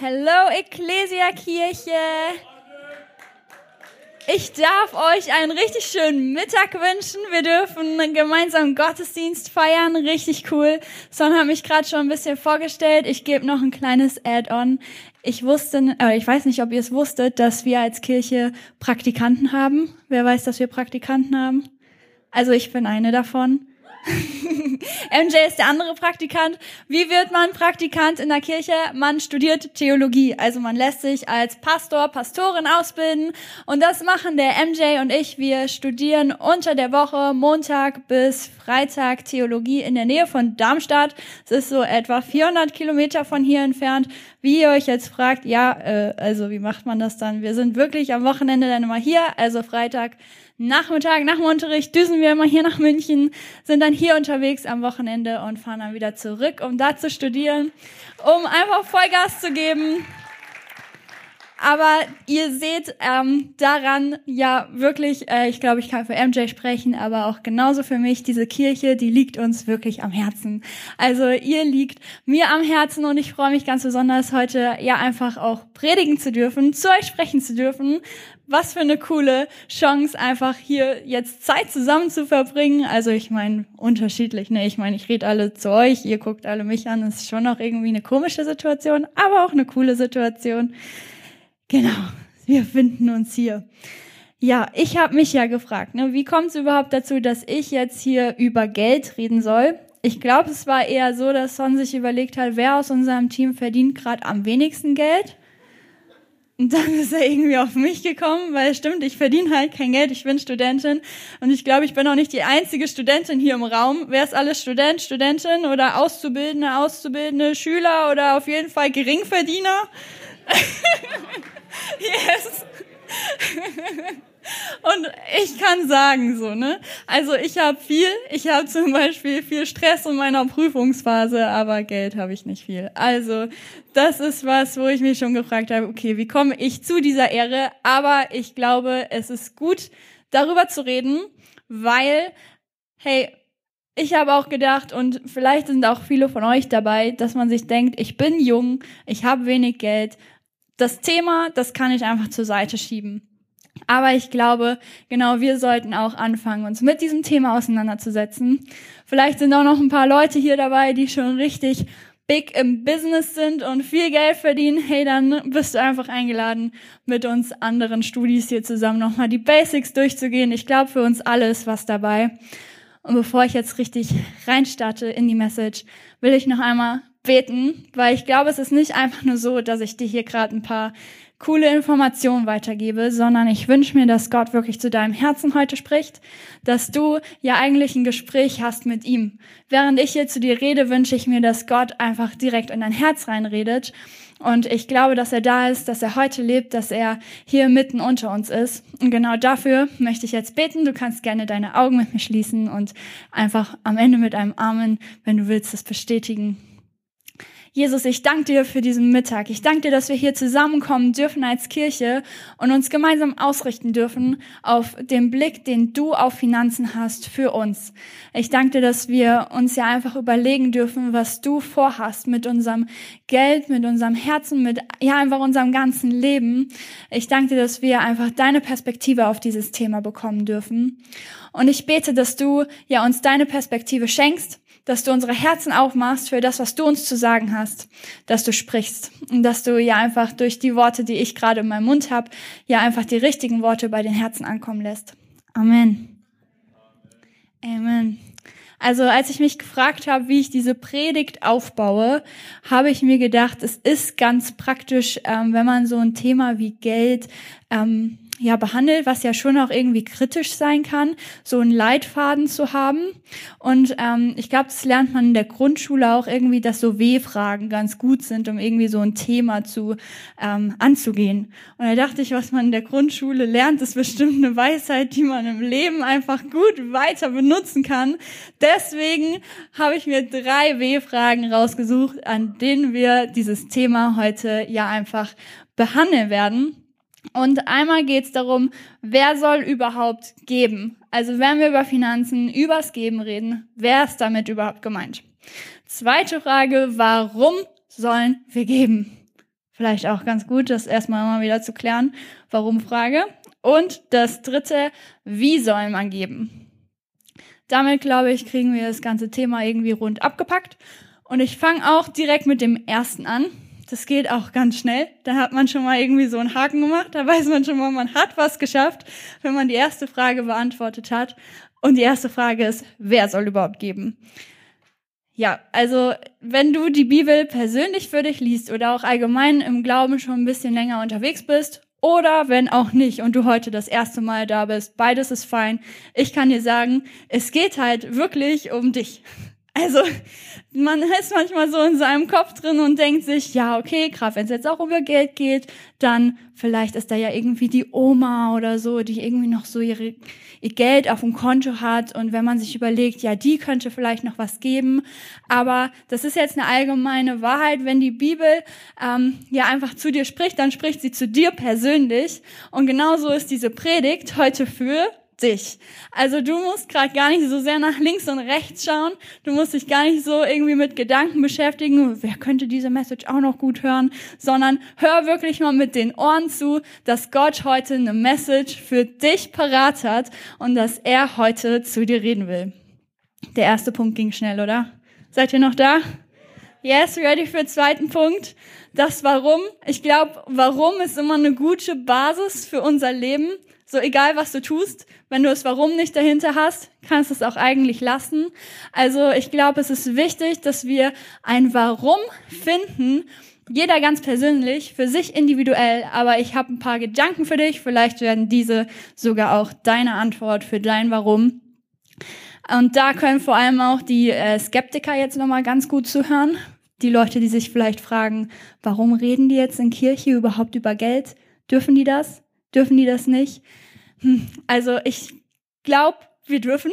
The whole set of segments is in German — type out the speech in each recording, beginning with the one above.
Hello Ecclesia Kirche. Ich darf euch einen richtig schönen Mittag wünschen. Wir dürfen gemeinsam Gottesdienst feiern. Richtig cool. Son hat mich gerade schon ein bisschen vorgestellt. Ich gebe noch ein kleines Add-on. Ich wusste, äh, ich weiß nicht, ob ihr es wusstet, dass wir als Kirche Praktikanten haben. Wer weiß, dass wir Praktikanten haben? Also ich bin eine davon. MJ ist der andere Praktikant. Wie wird man Praktikant in der Kirche? Man studiert Theologie. Also man lässt sich als Pastor, Pastorin ausbilden. Und das machen der MJ und ich. Wir studieren unter der Woche Montag bis Freitag Theologie in der Nähe von Darmstadt. Es ist so etwa 400 Kilometer von hier entfernt. Wie ihr euch jetzt fragt, ja, äh, also wie macht man das dann? Wir sind wirklich am Wochenende dann immer hier, also Freitag Nachmittag, nach dem Unterricht düsen wir immer hier nach München, sind dann hier unterwegs am Wochenende und fahren dann wieder zurück, um da zu studieren, um einfach Vollgas zu geben. Aber ihr seht ähm, daran ja wirklich, äh, ich glaube, ich kann für MJ sprechen, aber auch genauso für mich, diese Kirche, die liegt uns wirklich am Herzen. Also ihr liegt mir am Herzen und ich freue mich ganz besonders heute ja einfach auch predigen zu dürfen, zu euch sprechen zu dürfen, was für eine coole Chance, einfach hier jetzt Zeit zusammen zu verbringen. Also ich meine, unterschiedlich, ne? Ich meine, ich rede alle zu euch, ihr guckt alle mich an. Das ist schon auch irgendwie eine komische Situation, aber auch eine coole Situation. Genau, wir finden uns hier. Ja, ich habe mich ja gefragt, ne, wie kommt es überhaupt dazu, dass ich jetzt hier über Geld reden soll? Ich glaube, es war eher so, dass Son sich überlegt hat, wer aus unserem Team verdient gerade am wenigsten Geld. Und dann ist er irgendwie auf mich gekommen, weil stimmt, ich verdiene halt kein Geld, ich bin Studentin und ich glaube, ich bin auch nicht die einzige Studentin hier im Raum. Wer ist alles Student, Studentin oder Auszubildende, Auszubildende, Schüler oder auf jeden Fall Geringverdiener? yes. Und ich kann sagen so, ne? Also ich habe viel. Ich habe zum Beispiel viel Stress in meiner Prüfungsphase, aber Geld habe ich nicht viel. Also das ist was, wo ich mich schon gefragt habe, okay, wie komme ich zu dieser Ehre? Aber ich glaube, es ist gut, darüber zu reden, weil, hey, ich habe auch gedacht, und vielleicht sind auch viele von euch dabei, dass man sich denkt, ich bin jung, ich habe wenig Geld. Das Thema, das kann ich einfach zur Seite schieben. Aber ich glaube, genau wir sollten auch anfangen, uns mit diesem Thema auseinanderzusetzen. Vielleicht sind auch noch ein paar Leute hier dabei, die schon richtig big im Business sind und viel Geld verdienen. Hey, dann bist du einfach eingeladen, mit uns anderen Studis hier zusammen nochmal die Basics durchzugehen. Ich glaube, für uns alle ist was dabei. Und bevor ich jetzt richtig reinstarte in die Message, will ich noch einmal beten, weil ich glaube, es ist nicht einfach nur so, dass ich dir hier gerade ein paar coole Informationen weitergebe, sondern ich wünsche mir, dass Gott wirklich zu deinem Herzen heute spricht, dass du ja eigentlich ein Gespräch hast mit ihm. Während ich hier zu dir rede, wünsche ich mir, dass Gott einfach direkt in dein Herz reinredet. Und ich glaube, dass er da ist, dass er heute lebt, dass er hier mitten unter uns ist. Und genau dafür möchte ich jetzt beten. Du kannst gerne deine Augen mit mir schließen und einfach am Ende mit einem Amen, wenn du willst, das bestätigen. Jesus, ich danke dir für diesen Mittag. Ich danke dir, dass wir hier zusammenkommen dürfen als Kirche und uns gemeinsam ausrichten dürfen auf den Blick, den du auf Finanzen hast für uns. Ich danke dir, dass wir uns ja einfach überlegen dürfen, was du vorhast mit unserem Geld, mit unserem Herzen, mit ja einfach unserem ganzen Leben. Ich danke dir, dass wir einfach deine Perspektive auf dieses Thema bekommen dürfen. Und ich bete, dass du ja uns deine Perspektive schenkst dass du unsere Herzen aufmachst für das, was du uns zu sagen hast, dass du sprichst und dass du ja einfach durch die Worte, die ich gerade in meinem Mund habe, ja einfach die richtigen Worte bei den Herzen ankommen lässt. Amen. Amen. Also als ich mich gefragt habe, wie ich diese Predigt aufbaue, habe ich mir gedacht, es ist ganz praktisch, ähm, wenn man so ein Thema wie Geld ähm, ja behandelt, was ja schon auch irgendwie kritisch sein kann, so einen Leitfaden zu haben. Und ähm, ich glaube, das lernt man in der Grundschule auch irgendwie, dass so W-Fragen ganz gut sind, um irgendwie so ein Thema zu ähm, anzugehen. Und da dachte ich, was man in der Grundschule lernt, ist bestimmt eine Weisheit, die man im Leben einfach gut weiter benutzen kann. Deswegen habe ich mir drei W-Fragen rausgesucht, an denen wir dieses Thema heute ja einfach behandeln werden. Und einmal geht es darum, wer soll überhaupt geben? Also wenn wir über Finanzen, übers Geben reden, wer ist damit überhaupt gemeint? Zweite Frage, warum sollen wir geben? vielleicht auch ganz gut, das erstmal mal wieder zu klären. Warum Frage? Und das dritte, wie soll man geben? Damit, glaube ich, kriegen wir das ganze Thema irgendwie rund abgepackt. Und ich fange auch direkt mit dem ersten an. Das geht auch ganz schnell. Da hat man schon mal irgendwie so einen Haken gemacht. Da weiß man schon mal, man hat was geschafft, wenn man die erste Frage beantwortet hat. Und die erste Frage ist, wer soll überhaupt geben? Ja, also wenn du die Bibel persönlich für dich liest oder auch allgemein im Glauben schon ein bisschen länger unterwegs bist oder wenn auch nicht und du heute das erste Mal da bist, beides ist fein. Ich kann dir sagen, es geht halt wirklich um dich. Also man ist manchmal so in seinem Kopf drin und denkt sich, ja, okay, gerade wenn es jetzt auch über Geld geht, dann vielleicht ist da ja irgendwie die Oma oder so, die irgendwie noch so ihre, ihr Geld auf dem Konto hat und wenn man sich überlegt, ja, die könnte vielleicht noch was geben. Aber das ist jetzt eine allgemeine Wahrheit. Wenn die Bibel ähm, ja einfach zu dir spricht, dann spricht sie zu dir persönlich. Und genauso ist diese Predigt heute für dich. Also du musst gerade gar nicht so sehr nach links und rechts schauen. Du musst dich gar nicht so irgendwie mit Gedanken beschäftigen, wer könnte diese Message auch noch gut hören, sondern hör wirklich mal mit den Ohren zu, dass Gott heute eine Message für dich parat hat und dass er heute zu dir reden will. Der erste Punkt ging schnell, oder? Seid ihr noch da? Yes, ready für den zweiten Punkt. Das Warum. Ich glaube, Warum ist immer eine gute Basis für unser Leben. So egal, was du tust, wenn du das Warum nicht dahinter hast, kannst du es auch eigentlich lassen. Also ich glaube, es ist wichtig, dass wir ein Warum finden, jeder ganz persönlich, für sich individuell, aber ich habe ein paar Gedanken für dich, vielleicht werden diese sogar auch deine Antwort für dein Warum. Und da können vor allem auch die äh, Skeptiker jetzt nochmal ganz gut zuhören. Die Leute, die sich vielleicht fragen, warum reden die jetzt in Kirche überhaupt über Geld? Dürfen die das? Dürfen die das nicht? Hm, also ich glaube, wir dürfen.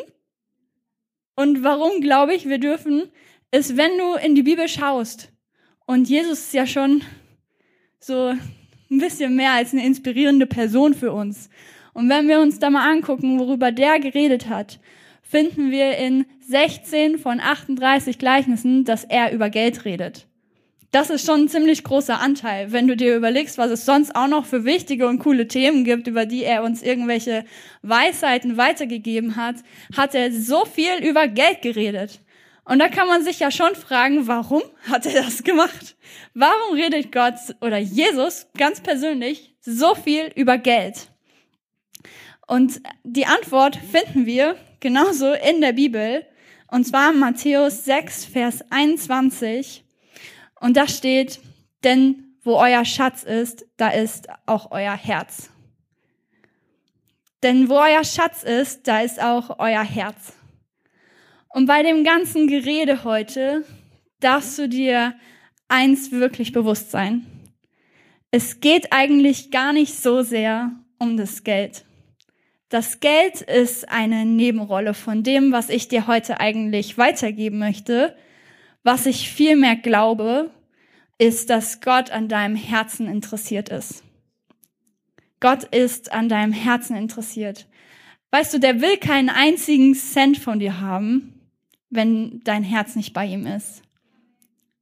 Und warum glaube ich, wir dürfen, ist, wenn du in die Bibel schaust und Jesus ist ja schon so ein bisschen mehr als eine inspirierende Person für uns. Und wenn wir uns da mal angucken, worüber der geredet hat, finden wir in 16 von 38 Gleichnissen, dass er über Geld redet. Das ist schon ein ziemlich großer Anteil, wenn du dir überlegst, was es sonst auch noch für wichtige und coole Themen gibt, über die er uns irgendwelche Weisheiten weitergegeben hat, hat er so viel über Geld geredet. Und da kann man sich ja schon fragen, warum hat er das gemacht? Warum redet Gott oder Jesus ganz persönlich so viel über Geld? Und die Antwort finden wir genauso in der Bibel, und zwar Matthäus 6, Vers 21. Und da steht, denn wo euer Schatz ist, da ist auch euer Herz. Denn wo euer Schatz ist, da ist auch euer Herz. Und bei dem ganzen Gerede heute darfst du dir eins wirklich bewusst sein. Es geht eigentlich gar nicht so sehr um das Geld. Das Geld ist eine Nebenrolle von dem, was ich dir heute eigentlich weitergeben möchte. Was ich vielmehr glaube, ist, dass Gott an deinem Herzen interessiert ist. Gott ist an deinem Herzen interessiert. Weißt du, der will keinen einzigen Cent von dir haben, wenn dein Herz nicht bei ihm ist.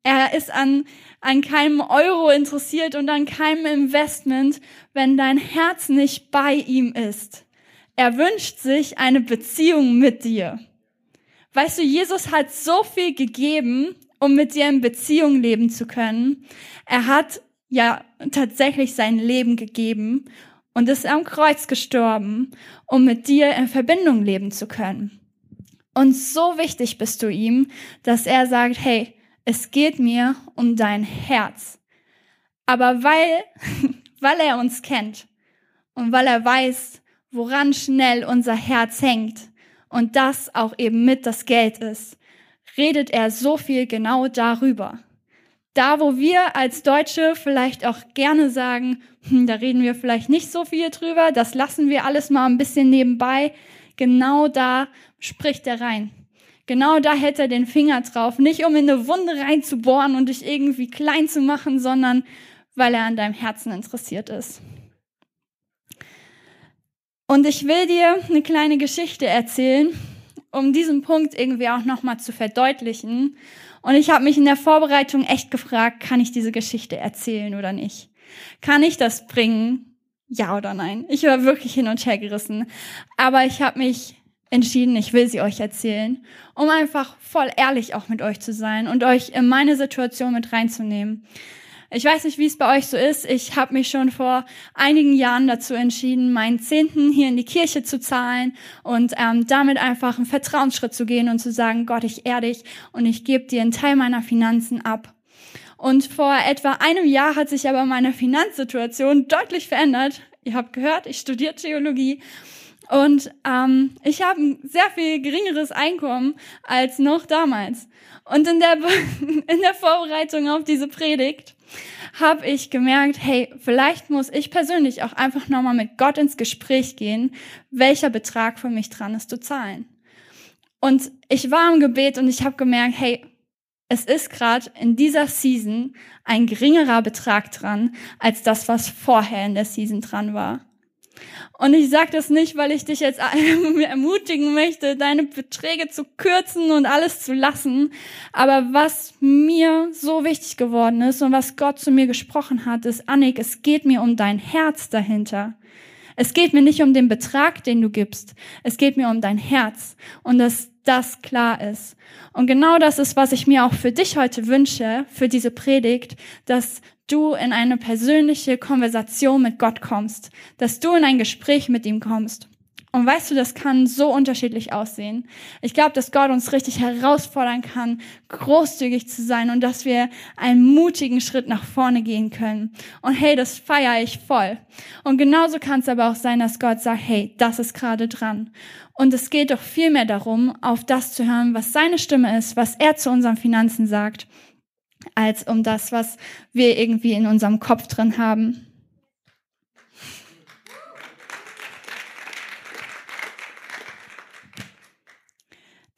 Er ist an, an keinem Euro interessiert und an keinem Investment, wenn dein Herz nicht bei ihm ist. Er wünscht sich eine Beziehung mit dir. Weißt du, Jesus hat so viel gegeben, um mit dir in Beziehung leben zu können. Er hat ja tatsächlich sein Leben gegeben und ist am Kreuz gestorben, um mit dir in Verbindung leben zu können. Und so wichtig bist du ihm, dass er sagt, hey, es geht mir um dein Herz. Aber weil, weil er uns kennt und weil er weiß, woran schnell unser Herz hängt und das auch eben mit das Geld ist, redet er so viel genau darüber. Da, wo wir als Deutsche vielleicht auch gerne sagen, hm, da reden wir vielleicht nicht so viel drüber, das lassen wir alles mal ein bisschen nebenbei, genau da spricht er rein. Genau da hält er den Finger drauf, nicht um in eine Wunde reinzubohren und dich irgendwie klein zu machen, sondern weil er an deinem Herzen interessiert ist. Und ich will dir eine kleine Geschichte erzählen, um diesen Punkt irgendwie auch nochmal zu verdeutlichen. Und ich habe mich in der Vorbereitung echt gefragt, kann ich diese Geschichte erzählen oder nicht? Kann ich das bringen? Ja oder nein? Ich war wirklich hin und her gerissen. Aber ich habe mich entschieden, ich will sie euch erzählen, um einfach voll ehrlich auch mit euch zu sein und euch in meine Situation mit reinzunehmen. Ich weiß nicht, wie es bei euch so ist. Ich habe mich schon vor einigen Jahren dazu entschieden, meinen Zehnten hier in die Kirche zu zahlen und ähm, damit einfach einen Vertrauensschritt zu gehen und zu sagen, Gott, ich ehr dich und ich gebe dir einen Teil meiner Finanzen ab. Und vor etwa einem Jahr hat sich aber meine Finanzsituation deutlich verändert. Ihr habt gehört, ich studiere Theologie und ähm, ich habe ein sehr viel geringeres Einkommen als noch damals. Und in der, in der Vorbereitung auf diese Predigt habe ich gemerkt, hey, vielleicht muss ich persönlich auch einfach nochmal mit Gott ins Gespräch gehen, welcher Betrag für mich dran ist zu zahlen. Und ich war im Gebet und ich habe gemerkt, hey, es ist gerade in dieser Season ein geringerer Betrag dran als das, was vorher in der Season dran war. Und ich sage das nicht, weil ich dich jetzt ermutigen möchte, deine Beträge zu kürzen und alles zu lassen. Aber was mir so wichtig geworden ist und was Gott zu mir gesprochen hat, ist, Annik, es geht mir um dein Herz dahinter. Es geht mir nicht um den Betrag, den du gibst. Es geht mir um dein Herz und dass das klar ist. Und genau das ist, was ich mir auch für dich heute wünsche, für diese Predigt, dass du in eine persönliche Konversation mit Gott kommst, dass du in ein Gespräch mit ihm kommst. Und weißt du, das kann so unterschiedlich aussehen. Ich glaube, dass Gott uns richtig herausfordern kann, großzügig zu sein und dass wir einen mutigen Schritt nach vorne gehen können. Und hey, das feiere ich voll. Und genauso kann es aber auch sein, dass Gott sagt, hey, das ist gerade dran. Und es geht doch viel mehr darum, auf das zu hören, was seine Stimme ist, was er zu unseren Finanzen sagt als um das, was wir irgendwie in unserem Kopf drin haben.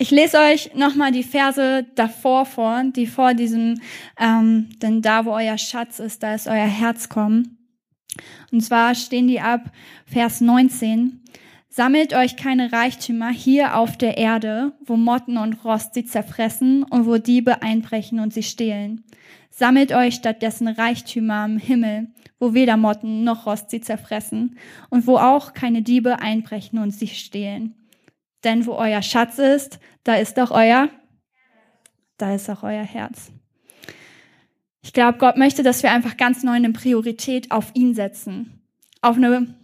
Ich lese euch nochmal die Verse davor vor, die vor diesem, ähm, denn da, wo euer Schatz ist, da ist euer Herz kommen. Und zwar stehen die ab Vers 19. Sammelt euch keine Reichtümer hier auf der Erde, wo Motten und Rost sie zerfressen und wo Diebe einbrechen und sie stehlen. Sammelt euch stattdessen Reichtümer im Himmel, wo weder Motten noch Rost sie zerfressen und wo auch keine Diebe einbrechen und sie stehlen. Denn wo euer Schatz ist, da ist auch euer, da ist auch euer Herz. Ich glaube, Gott möchte, dass wir einfach ganz neu eine Priorität auf ihn setzen. Auf eine,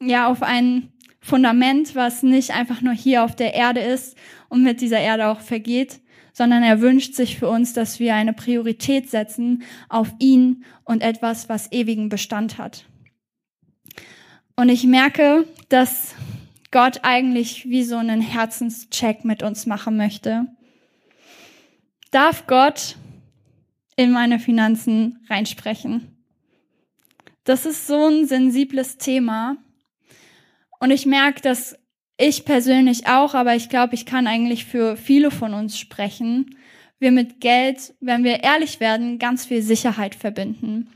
ja, auf einen Fundament, was nicht einfach nur hier auf der Erde ist und mit dieser Erde auch vergeht, sondern er wünscht sich für uns, dass wir eine Priorität setzen auf ihn und etwas, was ewigen Bestand hat. Und ich merke, dass Gott eigentlich wie so einen Herzenscheck mit uns machen möchte. Darf Gott in meine Finanzen reinsprechen? Das ist so ein sensibles Thema, und ich merke, dass ich persönlich auch, aber ich glaube, ich kann eigentlich für viele von uns sprechen, wir mit Geld, wenn wir ehrlich werden, ganz viel Sicherheit verbinden.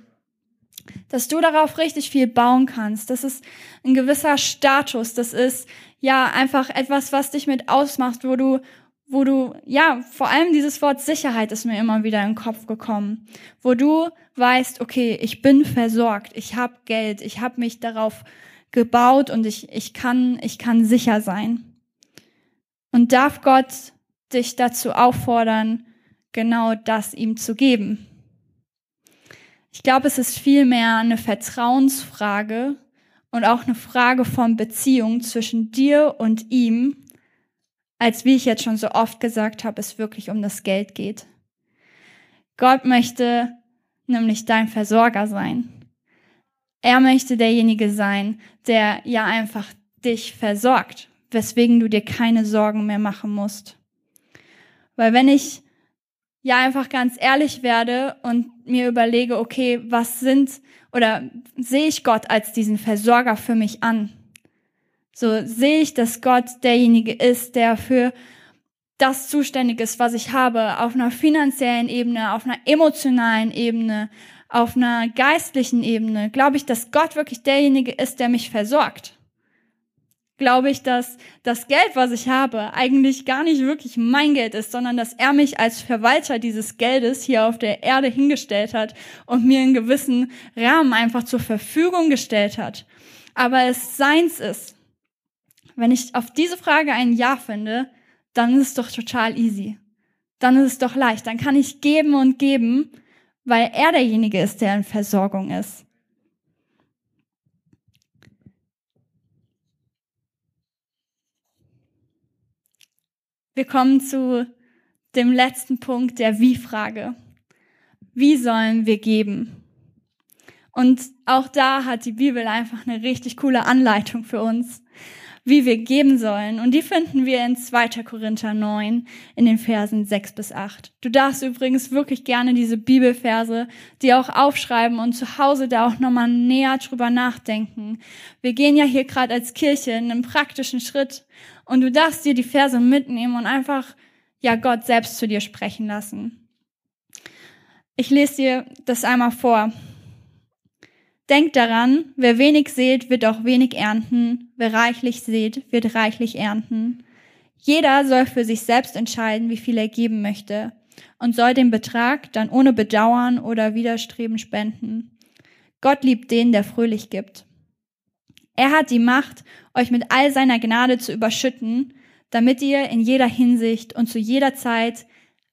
Dass du darauf richtig viel bauen kannst. Das ist ein gewisser Status. Das ist ja einfach etwas, was dich mit ausmacht, wo du, wo du, ja, vor allem dieses Wort Sicherheit ist mir immer wieder in den Kopf gekommen. Wo du weißt, okay, ich bin versorgt, ich habe Geld, ich habe mich darauf gebaut und ich, ich, kann, ich kann sicher sein. Und darf Gott dich dazu auffordern, genau das ihm zu geben. Ich glaube, es ist vielmehr eine Vertrauensfrage und auch eine Frage von Beziehung zwischen dir und ihm, als wie ich jetzt schon so oft gesagt habe, es wirklich um das Geld geht. Gott möchte nämlich dein Versorger sein. Er möchte derjenige sein, der ja einfach dich versorgt, weswegen du dir keine Sorgen mehr machen musst. Weil wenn ich ja einfach ganz ehrlich werde und mir überlege, okay, was sind oder sehe ich Gott als diesen Versorger für mich an? So sehe ich, dass Gott derjenige ist, der für das zuständig ist, was ich habe, auf einer finanziellen Ebene, auf einer emotionalen Ebene, auf einer geistlichen Ebene glaube ich, dass Gott wirklich derjenige ist, der mich versorgt. Glaube ich, dass das Geld, was ich habe, eigentlich gar nicht wirklich mein Geld ist, sondern dass er mich als Verwalter dieses Geldes hier auf der Erde hingestellt hat und mir einen gewissen Rahmen einfach zur Verfügung gestellt hat. Aber es seins ist. Wenn ich auf diese Frage ein Ja finde, dann ist es doch total easy. Dann ist es doch leicht. Dann kann ich geben und geben, weil er derjenige ist, der in Versorgung ist. Wir kommen zu dem letzten Punkt der Wie-Frage. Wie sollen wir geben? Und auch da hat die Bibel einfach eine richtig coole Anleitung für uns, wie wir geben sollen. Und die finden wir in 2. Korinther 9 in den Versen 6 bis 8. Du darfst übrigens wirklich gerne diese Bibelverse die auch aufschreiben und zu Hause da auch nochmal näher drüber nachdenken. Wir gehen ja hier gerade als Kirche in einem praktischen Schritt und du darfst dir die Verse mitnehmen und einfach, ja, Gott selbst zu dir sprechen lassen. Ich lese dir das einmal vor. Denkt daran, wer wenig sät, wird auch wenig ernten. Wer reichlich sät, wird reichlich ernten. Jeder soll für sich selbst entscheiden, wie viel er geben möchte und soll den Betrag dann ohne Bedauern oder Widerstreben spenden. Gott liebt den, der fröhlich gibt. Er hat die Macht, euch mit all seiner Gnade zu überschütten, damit ihr in jeder Hinsicht und zu jeder Zeit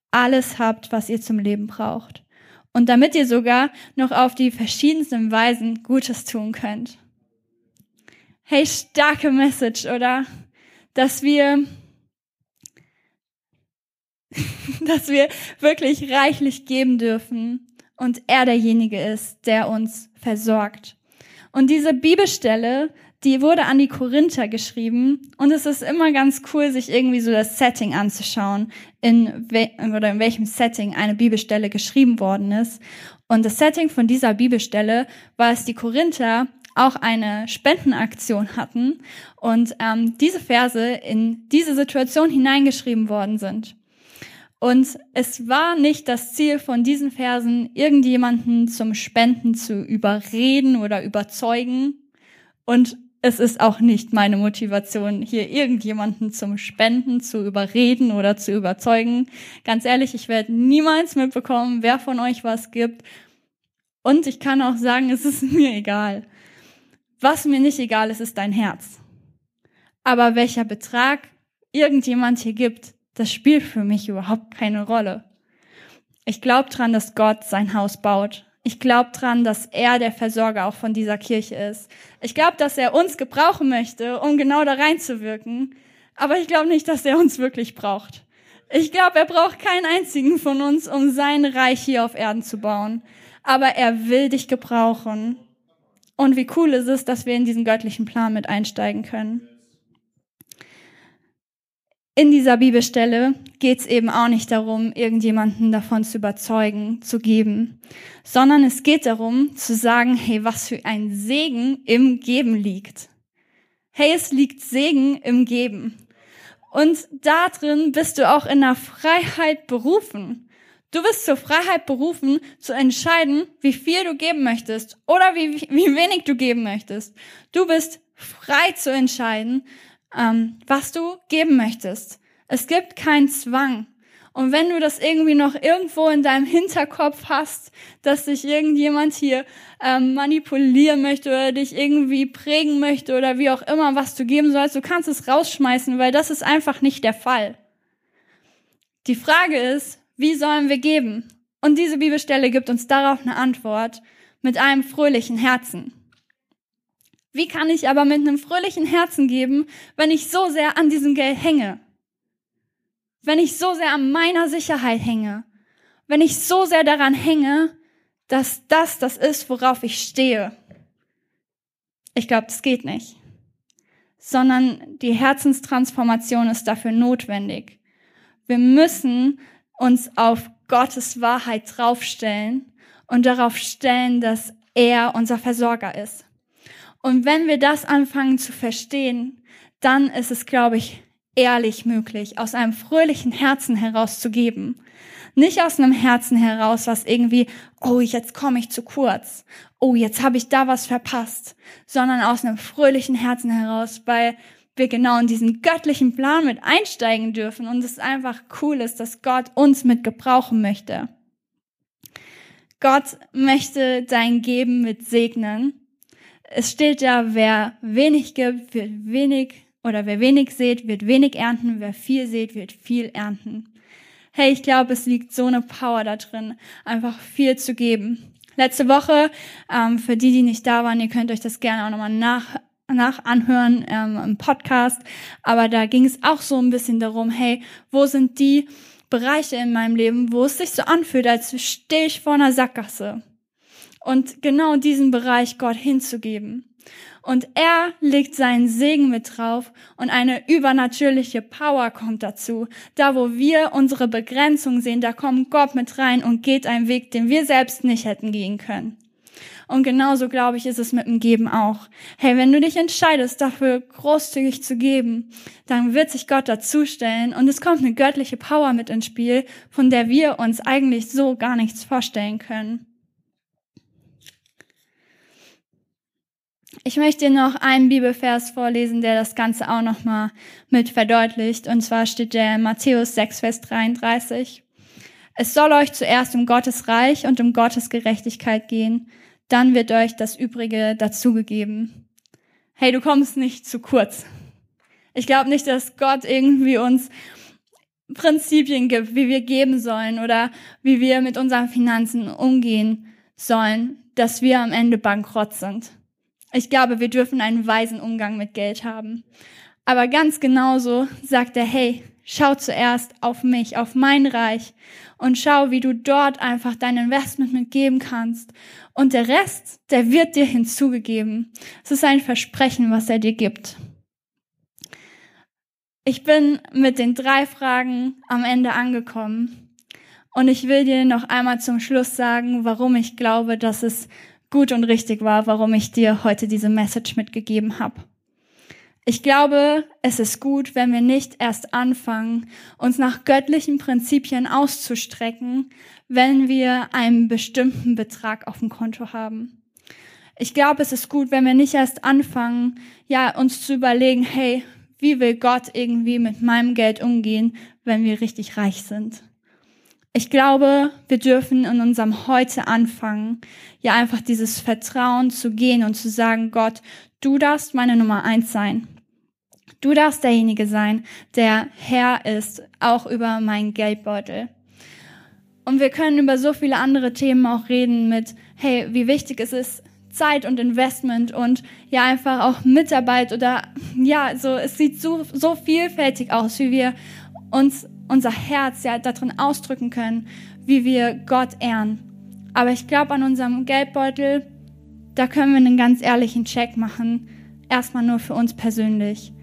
alles habt, was ihr zum Leben braucht. Und damit ihr sogar noch auf die verschiedensten Weisen Gutes tun könnt. Hey, starke Message, oder? Dass wir, dass wir wirklich reichlich geben dürfen und er derjenige ist, der uns versorgt. Und diese Bibelstelle, die wurde an die Korinther geschrieben und es ist immer ganz cool, sich irgendwie so das Setting anzuschauen, in oder in welchem Setting eine Bibelstelle geschrieben worden ist. Und das Setting von dieser Bibelstelle war es, die Korinther auch eine Spendenaktion hatten und ähm, diese Verse in diese Situation hineingeschrieben worden sind. Und es war nicht das Ziel von diesen Versen, irgendjemanden zum Spenden zu überreden oder überzeugen. Und es ist auch nicht meine Motivation, hier irgendjemanden zum Spenden zu überreden oder zu überzeugen. Ganz ehrlich, ich werde niemals mitbekommen, wer von euch was gibt. Und ich kann auch sagen, es ist mir egal. Was mir nicht egal ist, ist dein Herz. Aber welcher Betrag irgendjemand hier gibt, das spielt für mich überhaupt keine Rolle. Ich glaube dran, dass Gott sein Haus baut. Ich glaube dran, dass er der Versorger auch von dieser Kirche ist. Ich glaube, dass er uns gebrauchen möchte, um genau da reinzuwirken. Aber ich glaube nicht, dass er uns wirklich braucht. Ich glaube, er braucht keinen einzigen von uns, um sein Reich hier auf Erden zu bauen. Aber er will dich gebrauchen. Und wie cool ist es, dass wir in diesen göttlichen Plan mit einsteigen können in dieser Bibelstelle geht es eben auch nicht darum, irgendjemanden davon zu überzeugen, zu geben, sondern es geht darum zu sagen, hey, was für ein Segen im Geben liegt. Hey, es liegt Segen im Geben. Und da drin bist du auch in der Freiheit berufen. Du bist zur Freiheit berufen, zu entscheiden, wie viel du geben möchtest oder wie, wie wenig du geben möchtest. Du bist frei zu entscheiden, ähm, was du geben möchtest. Es gibt keinen Zwang. Und wenn du das irgendwie noch irgendwo in deinem Hinterkopf hast, dass dich irgendjemand hier ähm, manipulieren möchte oder dich irgendwie prägen möchte oder wie auch immer, was du geben sollst, du kannst es rausschmeißen, weil das ist einfach nicht der Fall. Die Frage ist, wie sollen wir geben? Und diese Bibelstelle gibt uns darauf eine Antwort mit einem fröhlichen Herzen. Wie kann ich aber mit einem fröhlichen Herzen geben, wenn ich so sehr an diesem Geld hänge? Wenn ich so sehr an meiner Sicherheit hänge? Wenn ich so sehr daran hänge, dass das das ist, worauf ich stehe? Ich glaube, das geht nicht. Sondern die Herzenstransformation ist dafür notwendig. Wir müssen uns auf Gottes Wahrheit draufstellen und darauf stellen, dass er unser Versorger ist. Und wenn wir das anfangen zu verstehen, dann ist es, glaube ich, ehrlich möglich, aus einem fröhlichen Herzen heraus zu geben. Nicht aus einem Herzen heraus, was irgendwie, oh, jetzt komme ich zu kurz, oh, jetzt habe ich da was verpasst, sondern aus einem fröhlichen Herzen heraus, weil wir genau in diesen göttlichen Plan mit einsteigen dürfen und es einfach cool ist, dass Gott uns mit gebrauchen möchte. Gott möchte dein Geben mit segnen. Es steht ja, wer wenig gibt, wird wenig, oder wer wenig sät, wird wenig ernten, wer viel sät, wird viel ernten. Hey, ich glaube, es liegt so eine Power da drin, einfach viel zu geben. Letzte Woche, ähm, für die, die nicht da waren, ihr könnt euch das gerne auch nochmal nach, nach anhören ähm, im Podcast. Aber da ging es auch so ein bisschen darum, hey, wo sind die Bereiche in meinem Leben, wo es sich so anfühlt, als stehe ich vor einer Sackgasse. Und genau diesen Bereich Gott hinzugeben. Und er legt seinen Segen mit drauf und eine übernatürliche Power kommt dazu. Da, wo wir unsere Begrenzung sehen, da kommt Gott mit rein und geht einen Weg, den wir selbst nicht hätten gehen können. Und genauso, glaube ich, ist es mit dem Geben auch. Hey, wenn du dich entscheidest, dafür großzügig zu geben, dann wird sich Gott dazustellen und es kommt eine göttliche Power mit ins Spiel, von der wir uns eigentlich so gar nichts vorstellen können. Ich möchte noch einen Bibelvers vorlesen, der das Ganze auch nochmal mit verdeutlicht. Und zwar steht der Matthäus 6, Vers 33. Es soll euch zuerst um Gottes Reich und um Gottes Gerechtigkeit gehen dann wird euch das Übrige dazugegeben. Hey, du kommst nicht zu kurz. Ich glaube nicht, dass Gott irgendwie uns Prinzipien gibt, wie wir geben sollen oder wie wir mit unseren Finanzen umgehen sollen, dass wir am Ende bankrott sind. Ich glaube, wir dürfen einen weisen Umgang mit Geld haben. Aber ganz genauso sagt er, hey, schau zuerst auf mich, auf mein Reich und schau, wie du dort einfach dein Investment mitgeben kannst. Und der Rest, der wird dir hinzugegeben. Es ist ein Versprechen, was er dir gibt. Ich bin mit den drei Fragen am Ende angekommen. Und ich will dir noch einmal zum Schluss sagen, warum ich glaube, dass es gut und richtig war, warum ich dir heute diese Message mitgegeben habe. Ich glaube, es ist gut, wenn wir nicht erst anfangen, uns nach göttlichen Prinzipien auszustrecken, wenn wir einen bestimmten Betrag auf dem Konto haben. Ich glaube, es ist gut, wenn wir nicht erst anfangen, ja, uns zu überlegen, hey, wie will Gott irgendwie mit meinem Geld umgehen, wenn wir richtig reich sind? Ich glaube, wir dürfen in unserem Heute anfangen, ja einfach dieses Vertrauen zu gehen und zu sagen, Gott, du darfst meine Nummer eins sein. Du darfst derjenige sein, der Herr ist, auch über meinen Geldbeutel. Und wir können über so viele andere Themen auch reden mit, hey, wie wichtig es ist, Zeit und Investment und ja einfach auch Mitarbeit oder ja, so, es sieht so, so vielfältig aus, wie wir uns unser Herz ja darin ausdrücken können, wie wir Gott ehren. Aber ich glaube, an unserem Geldbeutel, da können wir einen ganz ehrlichen Check machen. Erstmal nur für uns persönlich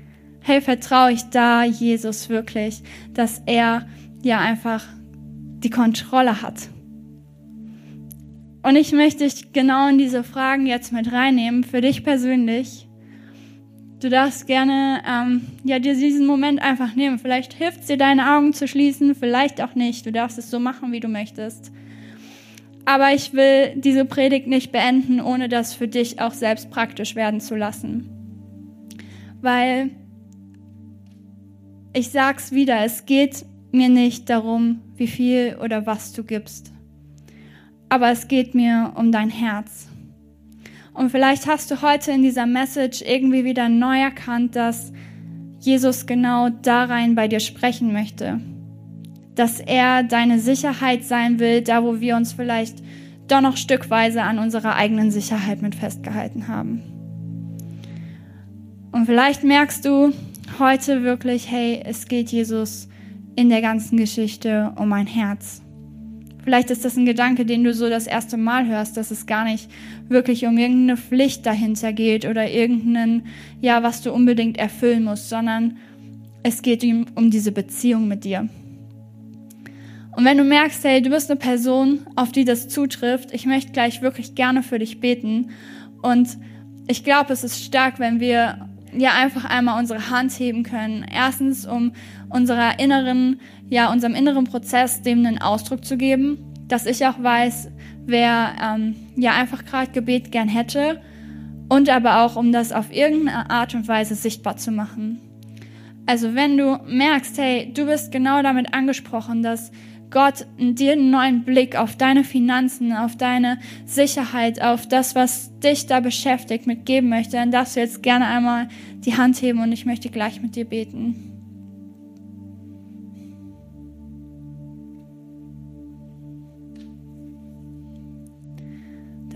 hey, vertraue ich da Jesus wirklich, dass er ja einfach die Kontrolle hat. Und ich möchte dich genau in diese Fragen jetzt mit reinnehmen, für dich persönlich. Du darfst gerne ähm, ja, dir diesen Moment einfach nehmen. Vielleicht hilft es dir, deine Augen zu schließen, vielleicht auch nicht. Du darfst es so machen, wie du möchtest. Aber ich will diese Predigt nicht beenden, ohne das für dich auch selbst praktisch werden zu lassen. Weil ich sag's wieder, es geht mir nicht darum, wie viel oder was du gibst. Aber es geht mir um dein Herz. Und vielleicht hast du heute in dieser Message irgendwie wieder neu erkannt, dass Jesus genau da rein bei dir sprechen möchte. Dass er deine Sicherheit sein will, da wo wir uns vielleicht doch noch stückweise an unserer eigenen Sicherheit mit festgehalten haben. Und vielleicht merkst du, heute wirklich, hey, es geht Jesus in der ganzen Geschichte um mein Herz. Vielleicht ist das ein Gedanke, den du so das erste Mal hörst, dass es gar nicht wirklich um irgendeine Pflicht dahinter geht oder irgendeinen, ja, was du unbedingt erfüllen musst, sondern es geht ihm um diese Beziehung mit dir. Und wenn du merkst, hey, du bist eine Person, auf die das zutrifft, ich möchte gleich wirklich gerne für dich beten. Und ich glaube, es ist stark, wenn wir ja einfach einmal unsere Hand heben können. Erstens, um unserer inneren, ja, unserem inneren Prozess dem einen Ausdruck zu geben, dass ich auch weiß, wer ähm, ja einfach gerade Gebet gern hätte. und aber auch, um das auf irgendeine Art und Weise sichtbar zu machen. Also wenn du merkst, hey, du bist genau damit angesprochen, dass Gott dir einen neuen Blick auf deine Finanzen, auf deine Sicherheit, auf das, was dich da beschäftigt, mitgeben möchte, dann darfst du jetzt gerne einmal die Hand heben und ich möchte gleich mit dir beten.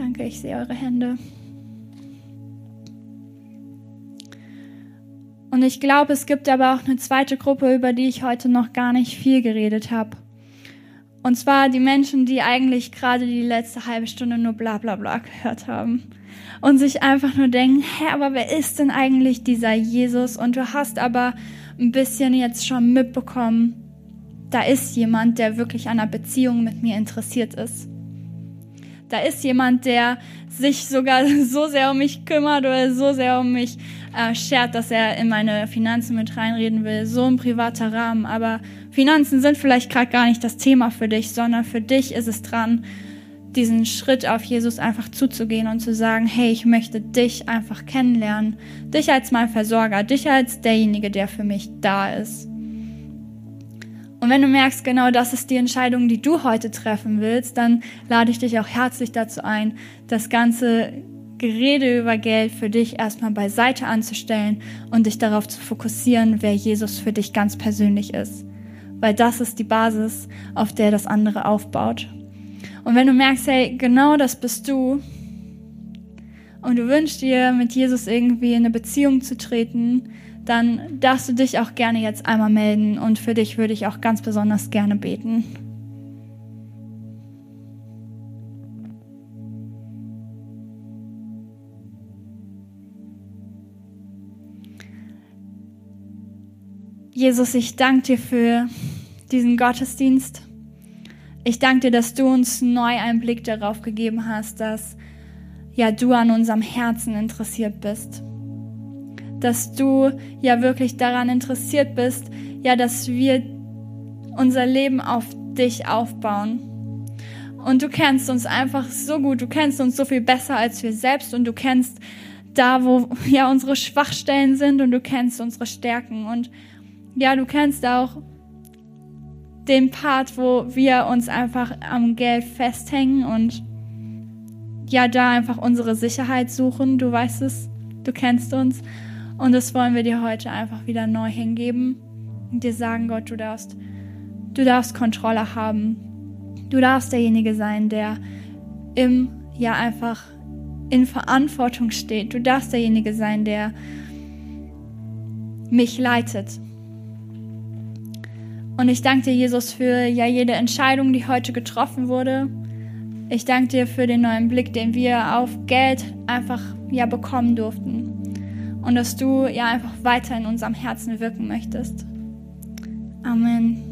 Danke, ich sehe eure Hände. Und ich glaube, es gibt aber auch eine zweite Gruppe, über die ich heute noch gar nicht viel geredet habe. Und zwar die Menschen, die eigentlich gerade die letzte halbe Stunde nur bla bla bla gehört haben. Und sich einfach nur denken, hä, aber wer ist denn eigentlich dieser Jesus? Und du hast aber ein bisschen jetzt schon mitbekommen, da ist jemand, der wirklich an einer Beziehung mit mir interessiert ist. Da ist jemand, der sich sogar so sehr um mich kümmert oder so sehr um mich äh, schert, dass er in meine Finanzen mit reinreden will. So ein privater Rahmen. Aber Finanzen sind vielleicht gerade gar nicht das Thema für dich, sondern für dich ist es dran, diesen Schritt auf Jesus einfach zuzugehen und zu sagen, hey, ich möchte dich einfach kennenlernen. Dich als mein Versorger, dich als derjenige, der für mich da ist. Und wenn du merkst, genau das ist die Entscheidung, die du heute treffen willst, dann lade ich dich auch herzlich dazu ein, das ganze Gerede über Geld für dich erstmal beiseite anzustellen und dich darauf zu fokussieren, wer Jesus für dich ganz persönlich ist. Weil das ist die Basis, auf der das andere aufbaut. Und wenn du merkst, hey, genau das bist du, und du wünschst dir, mit Jesus irgendwie in eine Beziehung zu treten, dann darfst du dich auch gerne jetzt einmal melden und für dich würde ich auch ganz besonders gerne beten. Jesus, ich danke dir für diesen Gottesdienst. Ich danke dir, dass du uns neu einen Blick darauf gegeben hast, dass ja du an unserem Herzen interessiert bist dass du ja wirklich daran interessiert bist, ja, dass wir unser Leben auf dich aufbauen. Und du kennst uns einfach so gut, du kennst uns so viel besser als wir selbst und du kennst da, wo ja unsere Schwachstellen sind und du kennst unsere Stärken und ja, du kennst auch den Part, wo wir uns einfach am Geld festhängen und ja, da einfach unsere Sicherheit suchen. Du weißt es, du kennst uns. Und das wollen wir dir heute einfach wieder neu hingeben und dir sagen, Gott, du darfst, du darfst Kontrolle haben. Du darfst derjenige sein, der im, ja, einfach in Verantwortung steht. Du darfst derjenige sein, der mich leitet. Und ich danke dir, Jesus, für ja jede Entscheidung, die heute getroffen wurde. Ich danke dir für den neuen Blick, den wir auf Geld einfach ja bekommen durften und dass du ja einfach weiter in unserem Herzen wirken möchtest. Amen.